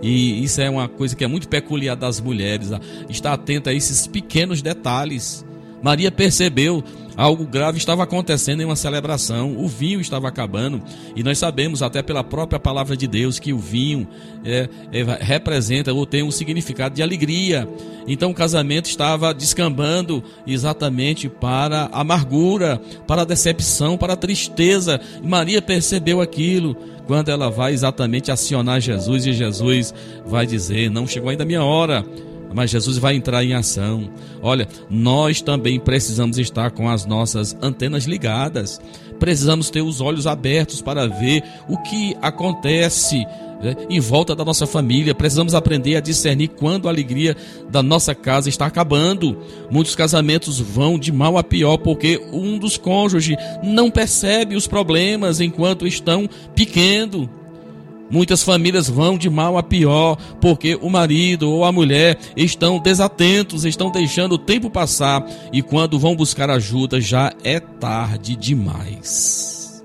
E isso é uma coisa que é muito peculiar das mulheres. Está atenta a esses pequenos detalhes. Maria percebeu algo grave estava acontecendo em uma celebração, o vinho estava acabando, e nós sabemos, até pela própria palavra de Deus, que o vinho é, é, representa ou tem um significado de alegria. Então o casamento estava descambando exatamente para a amargura, para a decepção, para a tristeza. E Maria percebeu aquilo quando ela vai exatamente acionar Jesus, e Jesus vai dizer: Não chegou ainda a minha hora mas Jesus vai entrar em ação. Olha, nós também precisamos estar com as nossas antenas ligadas. Precisamos ter os olhos abertos para ver o que acontece né, em volta da nossa família. Precisamos aprender a discernir quando a alegria da nossa casa está acabando. Muitos casamentos vão de mal a pior porque um dos cônjuges não percebe os problemas enquanto estão pequenos. Muitas famílias vão de mal a pior porque o marido ou a mulher estão desatentos, estão deixando o tempo passar e quando vão buscar ajuda já é tarde demais.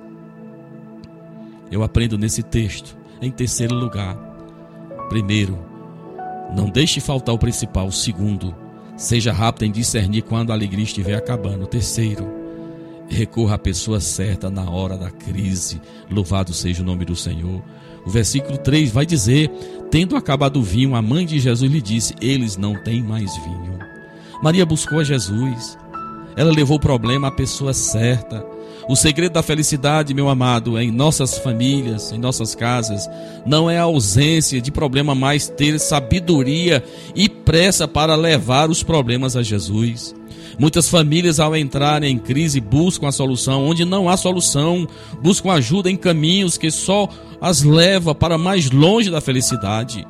Eu aprendo nesse texto em terceiro lugar. Primeiro, não deixe faltar o principal. Segundo, seja rápido em discernir quando a alegria estiver acabando. Terceiro, recorra à pessoa certa na hora da crise. Louvado seja o nome do Senhor. O versículo 3 vai dizer: Tendo acabado o vinho, a mãe de Jesus lhe disse: Eles não têm mais vinho. Maria buscou a Jesus. Ela levou o problema à pessoa certa. O segredo da felicidade, meu amado, em nossas famílias, em nossas casas, não é a ausência de problema, mas ter sabedoria e pressa para levar os problemas a Jesus. Muitas famílias, ao entrarem em crise, buscam a solução onde não há solução, buscam ajuda em caminhos que só as leva para mais longe da felicidade.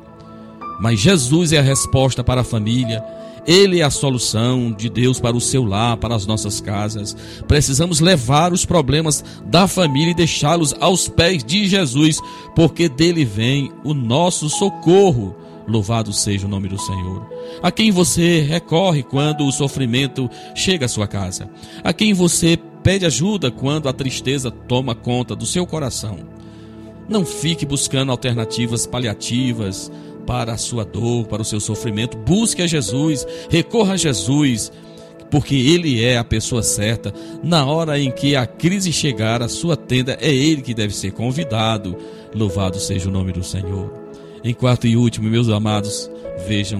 Mas Jesus é a resposta para a família. Ele é a solução de Deus para o seu lar, para as nossas casas. Precisamos levar os problemas da família e deixá-los aos pés de Jesus, porque dele vem o nosso socorro. Louvado seja o nome do Senhor. A quem você recorre quando o sofrimento chega à sua casa? A quem você pede ajuda quando a tristeza toma conta do seu coração? Não fique buscando alternativas paliativas para a sua dor, para o seu sofrimento. Busque a Jesus, recorra a Jesus, porque Ele é a pessoa certa. Na hora em que a crise chegar à sua tenda, é Ele que deve ser convidado. Louvado seja o nome do Senhor. Em quarto e último, meus amados, vejam,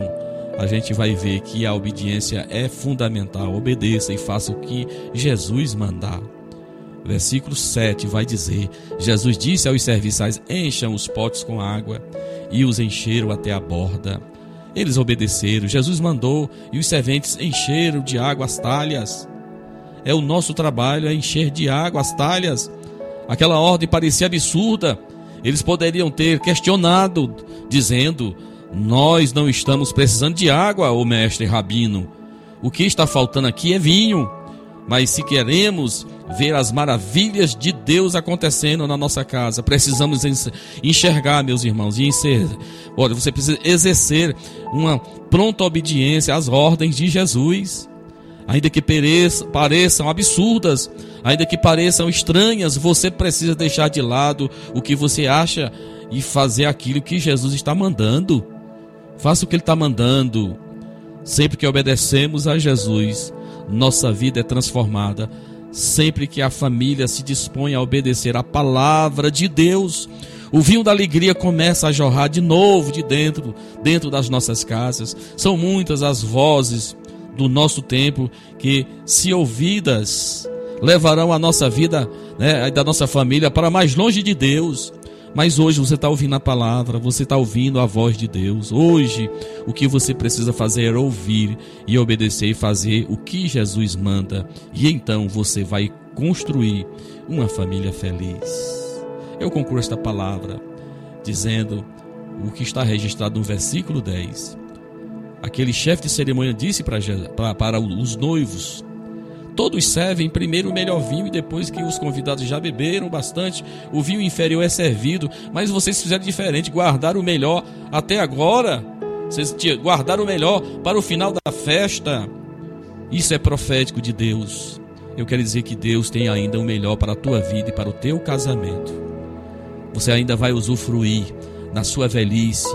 a gente vai ver que a obediência é fundamental. Obedeça e faça o que Jesus mandar. Versículo 7 vai dizer: Jesus disse aos serviçais: Encham os potes com água, e os encheram até a borda. Eles obedeceram, Jesus mandou, e os serventes encheram de água as talhas. É o nosso trabalho, é encher de água as talhas. Aquela ordem parecia absurda, eles poderiam ter questionado, dizendo: Nós não estamos precisando de água, o mestre rabino. O que está faltando aqui é vinho. Mas se queremos ver as maravilhas de Deus acontecendo na nossa casa, precisamos enxergar, meus irmãos, e ser, olha, você precisa exercer uma pronta obediência às ordens de Jesus ainda que pereça, pareçam absurdas, ainda que pareçam estranhas, você precisa deixar de lado o que você acha e fazer aquilo que Jesus está mandando. Faça o que Ele está mandando. Sempre que obedecemos a Jesus, nossa vida é transformada. Sempre que a família se dispõe a obedecer a palavra de Deus, o vinho da alegria começa a jorrar de novo de dentro, dentro das nossas casas. São muitas as vozes do nosso tempo que, se ouvidas, levarão a nossa vida, né, da nossa família para mais longe de Deus. Mas hoje você está ouvindo a palavra, você está ouvindo a voz de Deus. Hoje, o que você precisa fazer é ouvir e obedecer e fazer o que Jesus manda. E então você vai construir uma família feliz. Eu concluo esta palavra dizendo o que está registrado no versículo 10 aquele chefe de cerimônia disse para, os noivos: Todos servem primeiro o melhor vinho e depois que os convidados já beberam bastante, o vinho inferior é servido. Mas vocês fizeram diferente, guardaram o melhor até agora. Vocês guardaram o melhor para o final da festa. Isso é profético de Deus. Eu quero dizer que Deus tem ainda o melhor para a tua vida e para o teu casamento. Você ainda vai usufruir na sua velhice,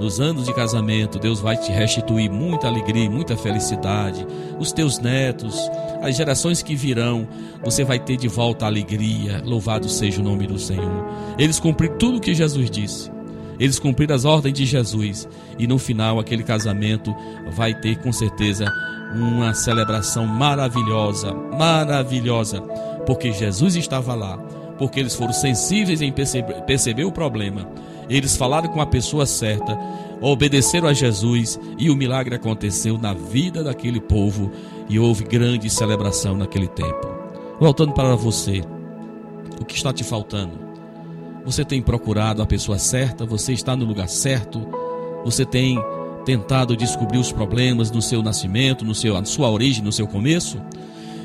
nos anos de casamento, Deus vai te restituir muita alegria, muita felicidade. Os teus netos, as gerações que virão, você vai ter de volta a alegria. Louvado seja o nome do Senhor. Eles cumpriram tudo o que Jesus disse. Eles cumpriram as ordens de Jesus. E no final, aquele casamento vai ter com certeza uma celebração maravilhosa maravilhosa porque Jesus estava lá, porque eles foram sensíveis em perceber, perceber o problema eles falaram com a pessoa certa, obedeceram a Jesus e o milagre aconteceu na vida daquele povo e houve grande celebração naquele tempo. Voltando para você, o que está te faltando? Você tem procurado a pessoa certa? Você está no lugar certo? Você tem tentado descobrir os problemas no seu nascimento, no seu, na sua origem, no seu começo?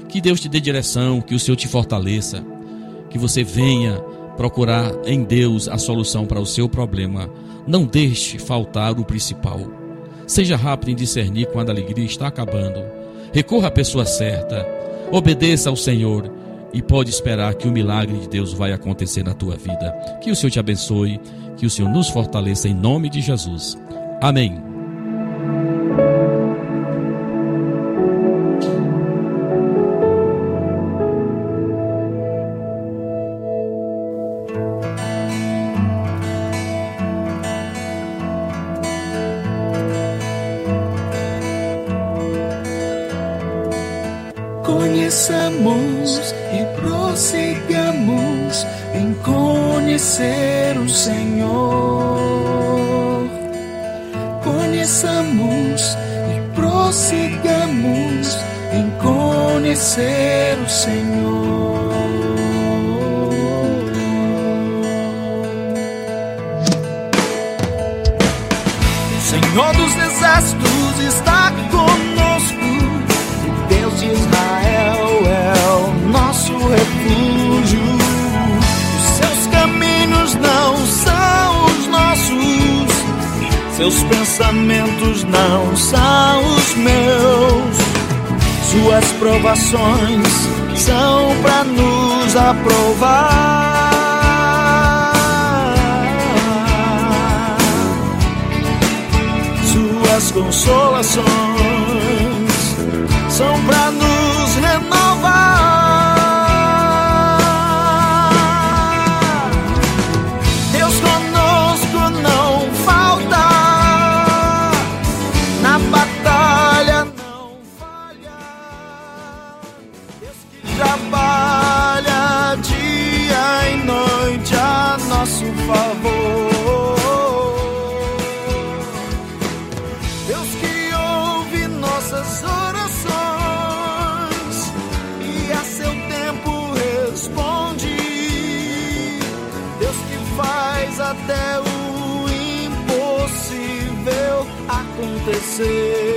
Que Deus te dê direção, que o Senhor te fortaleça, que você venha procurar em Deus a solução para o seu problema. Não deixe faltar o principal. Seja rápido em discernir quando a alegria está acabando. Recorra à pessoa certa. Obedeça ao Senhor e pode esperar que o milagre de Deus vai acontecer na tua vida. Que o Senhor te abençoe, que o Senhor nos fortaleça em nome de Jesus. Amém. Seus pensamentos não são os meus. Suas provações são para nos aprovar. Suas consolações são para nos renovar. Acontecer.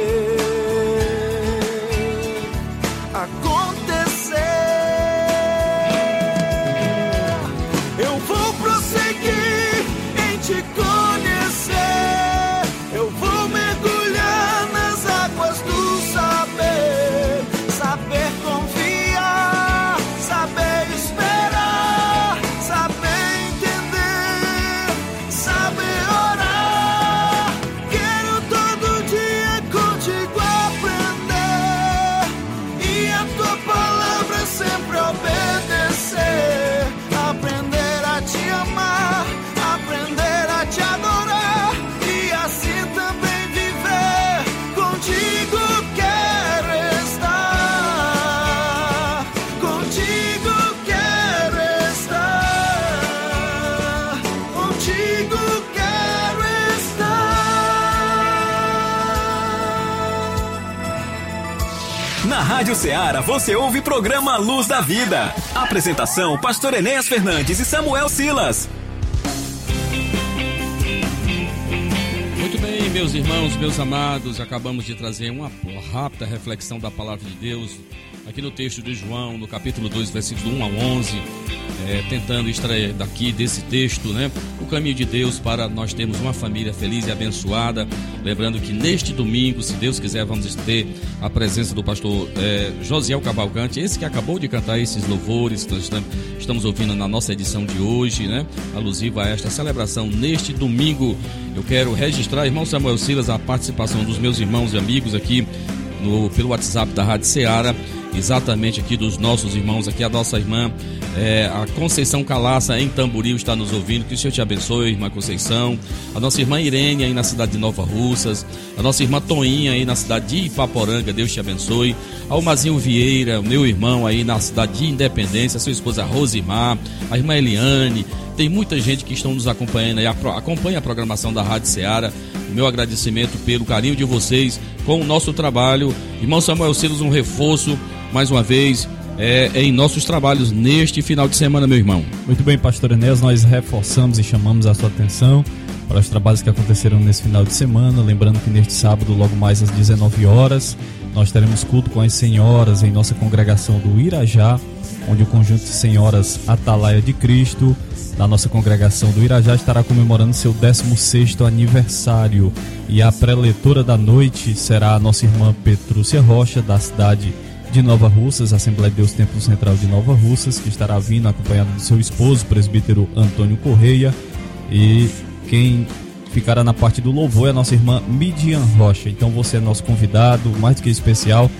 Rádio Ceará você ouve programa Luz da Vida. Apresentação: Pastor Enéas Fernandes e Samuel Silas. Muito bem, meus irmãos, meus amados, acabamos de trazer uma rápida reflexão da palavra de Deus aqui no texto de João, no capítulo 2, versículo 1 ao 11, é, tentando extrair daqui desse texto, né, o caminho de Deus para nós termos uma família feliz e abençoada. Lembrando que neste domingo, se Deus quiser, vamos ter a presença do pastor é, Josiel Cavalcante, esse que acabou de cantar esses louvores que nós estamos, ouvindo na nossa edição de hoje, né, alusiva a esta celebração neste domingo. Eu quero registrar, irmão Samuel Silas, a participação dos meus irmãos e amigos aqui no, pelo WhatsApp da Rádio Ceará, exatamente aqui dos nossos irmãos, aqui a nossa irmã, é, a Conceição Calaça em Tamboril está nos ouvindo, que o Senhor te abençoe, irmã Conceição, a nossa irmã Irene aí na cidade de Nova Russas, a nossa irmã Toinha aí na cidade de Ipaporanga, Deus te abençoe, ao Mazinho Vieira, meu irmão aí na cidade de Independência, a sua esposa Rosimar, a irmã Eliane, tem muita gente que estão nos acompanhando aí, acompanha a programação da Rádio Ceará. Meu agradecimento pelo carinho de vocês com o nosso trabalho. Irmão Samuel Silas, um reforço, mais uma vez, é, em nossos trabalhos neste final de semana, meu irmão. Muito bem, pastor Enéas, nós reforçamos e chamamos a sua atenção para os trabalhos que aconteceram nesse final de semana. Lembrando que neste sábado, logo mais às 19 horas, nós teremos culto com as senhoras em nossa congregação do Irajá, onde o conjunto de senhoras Atalaia de Cristo, da nossa congregação do Irajá, estará comemorando seu 16º aniversário. E a preletora da noite será a nossa irmã Petrúcia Rocha, da cidade de Nova Russas, Assembleia de Deus Templo Central de Nova Russas, que estará vindo acompanhado do seu esposo, presbítero Antônio Correia. E quem ficará na parte do louvor é a nossa irmã Midian Rocha. Então você é nosso convidado, mais do que especial,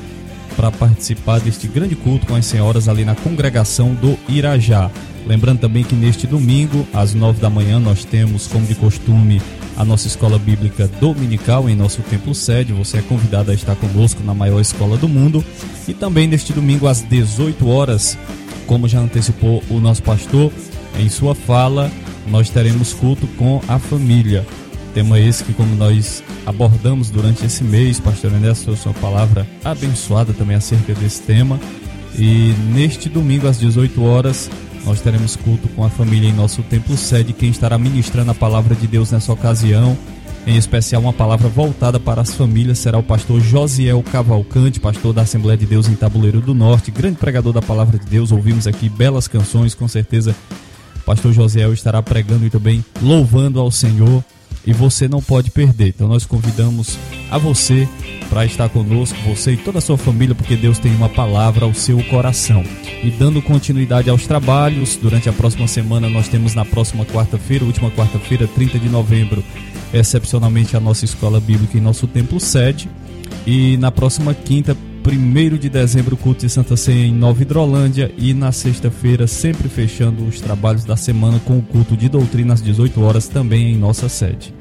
para participar deste grande culto com as senhoras ali na congregação do Irajá. Lembrando também que neste domingo, às nove da manhã, nós temos, como de costume, a nossa escola bíblica dominical em nosso templo sede. Você é convidado a estar conosco na maior escola do mundo. E também neste domingo, às 18 horas, como já antecipou o nosso pastor em sua fala, nós teremos culto com a família. Tema esse que, como nós abordamos durante esse mês, pastor André, a sua palavra abençoada também acerca desse tema. E neste domingo, às 18 horas, nós teremos culto com a família em nosso templo sede. Quem estará ministrando a palavra de Deus nessa ocasião, em especial uma palavra voltada para as famílias, será o pastor Josiel Cavalcante, pastor da Assembleia de Deus em Tabuleiro do Norte, grande pregador da palavra de Deus. Ouvimos aqui belas canções, com certeza pastor Josiel estará pregando e também louvando ao Senhor e você não pode perder. Então nós convidamos a você para estar conosco, você e toda a sua família, porque Deus tem uma palavra ao seu coração. E dando continuidade aos trabalhos, durante a próxima semana nós temos na próxima quarta-feira, última quarta-feira, 30 de novembro, excepcionalmente a nossa escola bíblica em nosso templo sede. E na próxima quinta, 1 de dezembro, culto de Santa Ceia em Nova Hidrolândia e na sexta-feira, sempre fechando os trabalhos da semana com o culto de doutrina às 18 horas, também em nossa sede.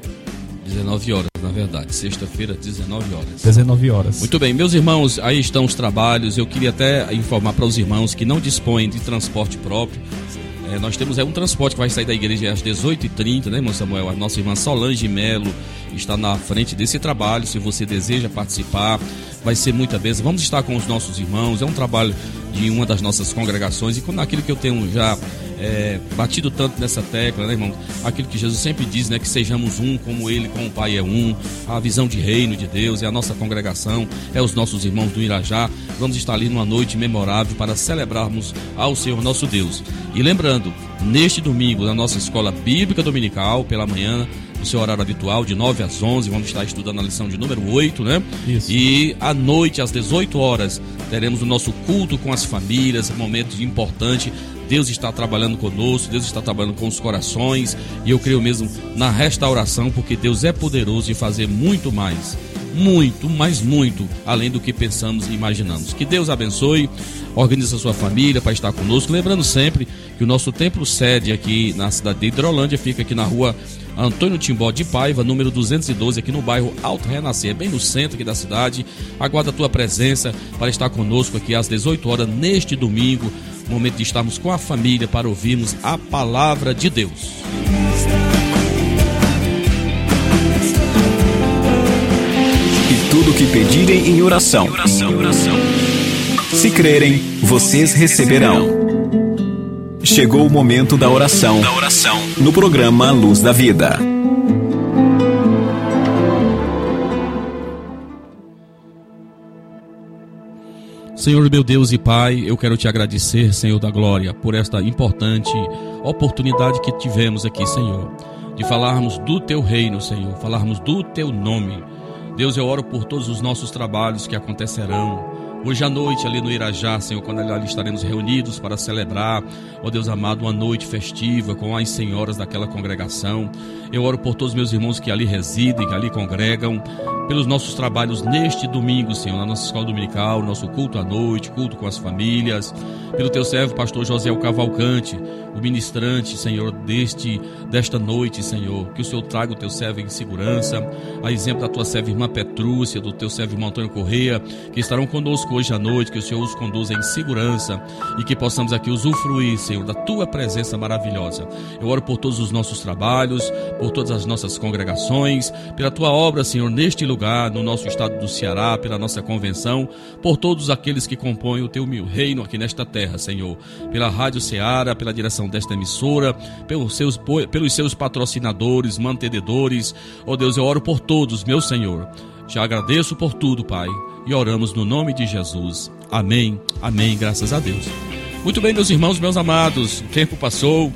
19 horas, na verdade. Sexta-feira, 19 horas. 19 horas. Muito bem, meus irmãos, aí estão os trabalhos. Eu queria até informar para os irmãos que não dispõem de transporte próprio. É, nós temos é, um transporte que vai sair da igreja às 18h30, né, irmão Samuel? A nossa irmã Solange Melo está na frente desse trabalho. Se você deseja participar, vai ser muita bênção. Vamos estar com os nossos irmãos. É um trabalho de uma das nossas congregações. E com aquilo que eu tenho já é, batido tanto nessa tecla, né, irmão? Aquilo que Jesus sempre diz, né? Que sejamos um como Ele, como o Pai é um. A visão de reino de Deus é a nossa congregação, é os nossos irmãos do Irajá. Vamos estar ali numa noite memorável para celebrarmos ao Senhor nosso Deus. E lembrando, neste domingo, na nossa escola bíblica dominical, pela manhã, no seu horário habitual, de 9 às 11. Vamos estar estudando a lição de número 8, né? Isso. E à noite, às 18 horas, teremos o nosso culto com as famílias, momento importante. Deus está trabalhando conosco, Deus está trabalhando com os corações, e eu creio mesmo na restauração, porque Deus é poderoso em fazer muito mais muito, mas muito, além do que pensamos e imaginamos. Que Deus abençoe, organize a sua família para estar conosco. Lembrando sempre que o nosso templo sede aqui na cidade de Hidrolândia fica aqui na rua Antônio Timbó de Paiva, número 212, aqui no bairro Alto Renascer, bem no centro aqui da cidade. Aguarda a tua presença para estar conosco aqui às 18 horas neste domingo, momento de estarmos com a família para ouvirmos a palavra de Deus. E tudo que pedirem em oração. Se crerem, vocês receberão. Chegou o momento da oração. No programa Luz da Vida. Senhor meu Deus e Pai, eu quero te agradecer, Senhor da Glória, por esta importante oportunidade que tivemos aqui, Senhor, de falarmos do teu reino, Senhor, falarmos do teu nome. Deus, eu oro por todos os nossos trabalhos que acontecerão. Hoje à noite, ali no Irajá, Senhor, quando ali estaremos reunidos para celebrar, ó Deus amado, uma noite festiva com as senhoras daquela congregação. Eu oro por todos os meus irmãos que ali residem, que ali congregam, pelos nossos trabalhos neste domingo, Senhor, na nossa escola dominical, nosso culto à noite, culto com as famílias, pelo teu servo, pastor José Cavalcante, o ministrante, Senhor, deste desta noite, Senhor, que o Senhor traga o teu servo em segurança, a exemplo da tua serva irmã Petrúcia, do teu servo irmão Antônio Correia, que estarão conosco conosco hoje à noite, que o Senhor os conduza em segurança e que possamos aqui usufruir, Senhor, da tua presença maravilhosa. Eu oro por todos os nossos trabalhos, por todas as nossas congregações, pela tua obra, Senhor, neste lugar, no nosso estado do Ceará, pela nossa convenção, por todos aqueles que compõem o teu reino aqui nesta terra, Senhor. Pela Rádio Ceará, pela direção desta emissora, pelos seus, pelos seus patrocinadores, mantenedores. Oh Deus, eu oro por todos, meu Senhor. Te agradeço por tudo, Pai, e oramos no nome de Jesus. Amém, amém, graças a Deus. Muito bem, meus irmãos, meus amados, o tempo passou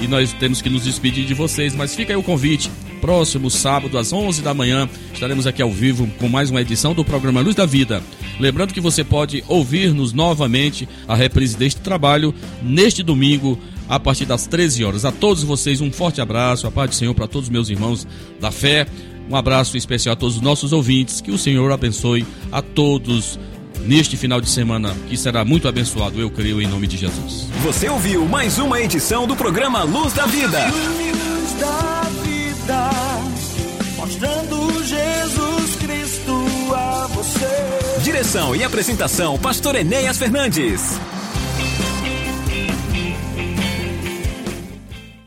e nós temos que nos despedir de vocês, mas fica aí o convite. Próximo sábado, às 11 da manhã, estaremos aqui ao vivo com mais uma edição do programa Luz da Vida. Lembrando que você pode ouvir-nos novamente a reprise deste trabalho neste domingo, a partir das 13 horas. A todos vocês, um forte abraço, a paz do Senhor para todos os meus irmãos da fé. Um abraço especial a todos os nossos ouvintes. Que o Senhor abençoe a todos neste final de semana, que será muito abençoado, eu creio, em nome de Jesus. Você ouviu mais uma edição do programa Luz da Vida. Luz da vida, mostrando Jesus Cristo a você. Direção e apresentação, Pastor Enéas Fernandes.